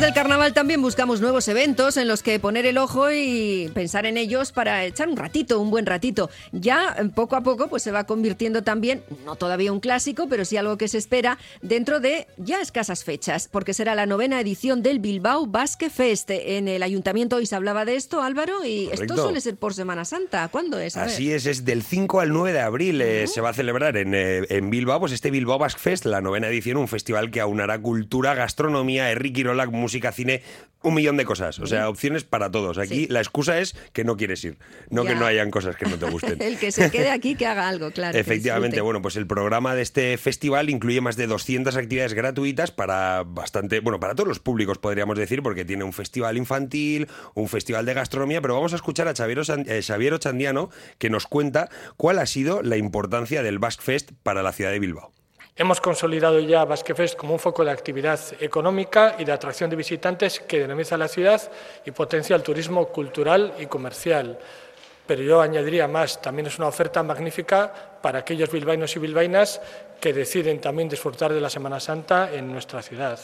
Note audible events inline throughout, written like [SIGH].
del carnaval carnaval también buscamos nuevos eventos en los que poner el ojo y pensar en ellos para echar un ratito, un buen ratito. Ya eh, poco a poco pues se va convirtiendo también, no todavía un clásico, pero sí algo que se espera dentro de ya escasas fechas, porque será la novena edición del Bilbao Basque Fest. En el ayuntamiento hoy se hablaba de esto, Álvaro, y esto Correcto. suele ser por Semana Santa. ¿Cuándo es? A ver. Así es, es del 5 al 9 de abril. eh, se va a celebrar en, eh, en Bilbao, pues este Bilbao Basque Fest, la novena edición, un festival que aunará cultura, gastronomía, Enrique Irolac, música, cine, un millón de cosas. O sea, opciones para todos. Aquí Sí. la excusa es que no quieres ir, no que no hayan cosas que no te gusten. [LAUGHS] El que se quede aquí que haga algo, claro. Efectivamente, bueno, pues el programa de este festival incluye más de 200 actividades gratuitas para bastante, bueno, para todos los públicos podríamos decir, porque tiene un festival infantil, un festival de gastronomía, pero vamos a escuchar a Xavier, eh, Xavier Ochandiano que nos cuenta cuál ha sido la importancia del Basque Fest para la ciudad de Bilbao. Hemos consolidado ya Basque Fest como un foco de actividad económica y de atracción de visitantes que dinamiza la ciudad y potencia el turismo cultural y comercial. Pero yo añadiría más, también es una oferta magnífica para aquellos bilbaínos y bilbaínas que deciden también disfrutar de la Semana Santa en nuestra ciudad.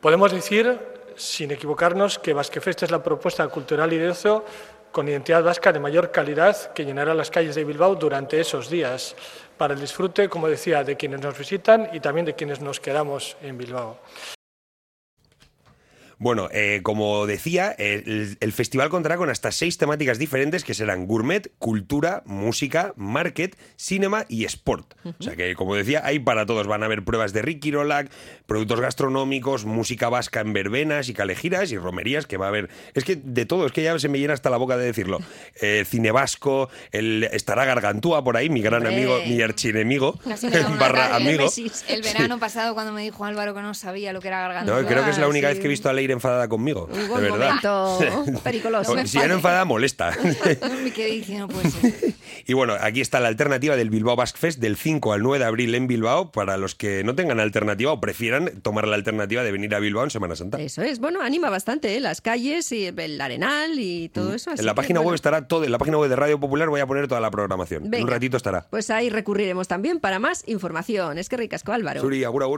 Podemos decir, sin equivocarnos, que Basque Fest es la propuesta cultural y de ocio con identidad vasca de mayor calidad que llenará las calles de Bilbao durante esos días, para el disfrute, como decía, de quienes nos visitan y también de quienes nos quedamos en Bilbao. Bueno, eh, como decía, el, el festival contará con hasta seis temáticas diferentes que serán gourmet, cultura, música, market, cinema y sport. O sea que, como decía, hay para todos. Van a haber pruebas de Ricky Rolac, productos gastronómicos, música vasca en verbenas y calejiras y romerías que va a haber. Es que de todo, es que ya se me llena hasta la boca de decirlo. [LAUGHS] Eh, cine vasco, el, estará Gargantúa por ahí, mi gran Hombre. amigo, mi archienemigo, [LAUGHS] barra amigo. El verano pasado cuando me dijo Álvaro que no sabía lo que era garganta. No, creo que es la única sí. vez que he visto a Enfadada conmigo. De un verdad. momento [LAUGHS] pericoloso. si ya no enfadada, molesta. [LAUGHS] Me quedé diciendo, pues. [LAUGHS] Y bueno, aquí está la alternativa del Bilbao Basque Fest del 5 al 9 de abril en Bilbao para los que no tengan alternativa o prefieran tomar la alternativa de venir a Bilbao en Semana Santa. Eso es, bueno, anima bastante, ¿eh? las calles y el arenal y todo eso. así Mm. en la que, página bueno, web estará todo, en la página web de Radio Popular voy a poner toda la programación. Venga. un ratito estará. Pues ahí recurriremos también para más información. Es que ricasco, Álvaro. Suri, agur, agur.